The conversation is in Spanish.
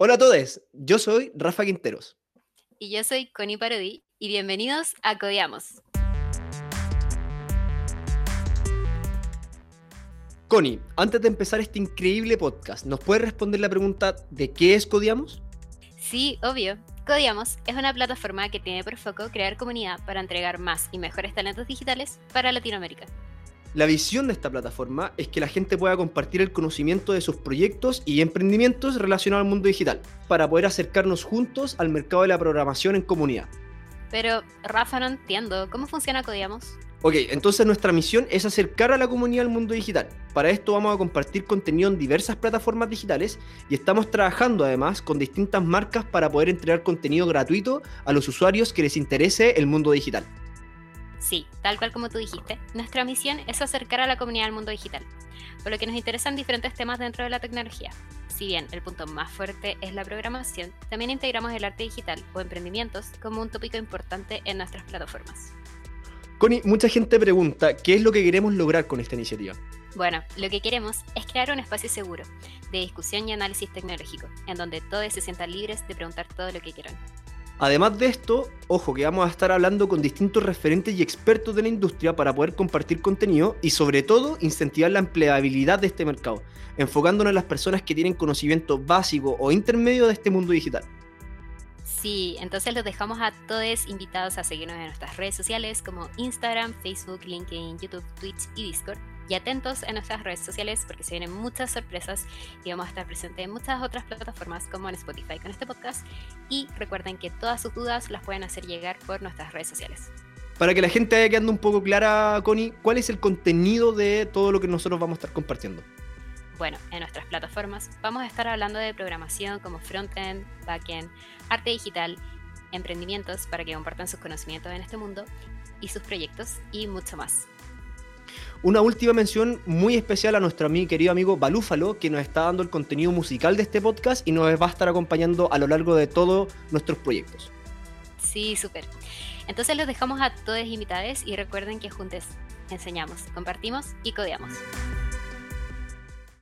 Hola a todos, yo soy Rafa Quinteros. Y yo soy Connie Parodi y bienvenidos a Codiamos. Connie, antes de empezar este increíble podcast, ¿nos puedes responder la pregunta de qué es Codiamos? Sí, obvio. Codiamos es una plataforma que tiene por foco crear comunidad para entregar más y mejores talentos digitales para Latinoamérica. La visión de esta plataforma es que la gente pueda compartir el conocimiento de sus proyectos y emprendimientos relacionados al mundo digital, para poder acercarnos juntos al mercado de la programación en comunidad. Pero, Rafa, no entiendo, ¿cómo funciona Codiamos? Ok, entonces nuestra misión es acercar a la comunidad al mundo digital. Para esto vamos a compartir contenido en diversas plataformas digitales y estamos trabajando además con distintas marcas para poder entregar contenido gratuito a los usuarios que les interese el mundo digital. Sí, tal cual como tú dijiste, nuestra misión es acercar a la comunidad al mundo digital, por lo que nos interesan diferentes temas dentro de la tecnología. Si bien el punto más fuerte es la programación, también integramos el arte digital o emprendimientos como un tópico importante en nuestras plataformas. Connie, mucha gente pregunta qué es lo que queremos lograr con esta iniciativa. Bueno, lo que queremos es crear un espacio seguro de discusión y análisis tecnológico, en donde todos se sientan libres de preguntar todo lo que quieran. Además de esto, ojo que vamos a estar hablando con distintos referentes y expertos de la industria para poder compartir contenido y sobre todo incentivar la empleabilidad de este mercado, enfocándonos en las personas que tienen conocimiento básico o intermedio de este mundo digital. Sí, entonces los dejamos a todos invitados a seguirnos en nuestras redes sociales como Instagram, Facebook, LinkedIn, YouTube, Twitch y Discord y atentos en nuestras redes sociales porque se vienen muchas sorpresas y vamos a estar presentes en muchas otras plataformas como en Spotify con este podcast. Y recuerden que todas sus dudas las pueden hacer llegar por nuestras redes sociales. Para que la gente vaya quedando un poco clara, Connie, ¿cuál es el contenido de todo lo que nosotros vamos a estar compartiendo? Bueno, en nuestras plataformas vamos a estar hablando de programación como frontend, backend, arte digital, emprendimientos para que compartan sus conocimientos en este mundo y sus proyectos y mucho más. Una última mención muy especial a nuestro querido amigo Balúfalo, que nos está dando el contenido musical de este podcast y nos va a estar acompañando a lo largo de todos nuestros proyectos. Sí, súper. Entonces los dejamos a todos invitados y recuerden que juntos enseñamos, compartimos y codeamos.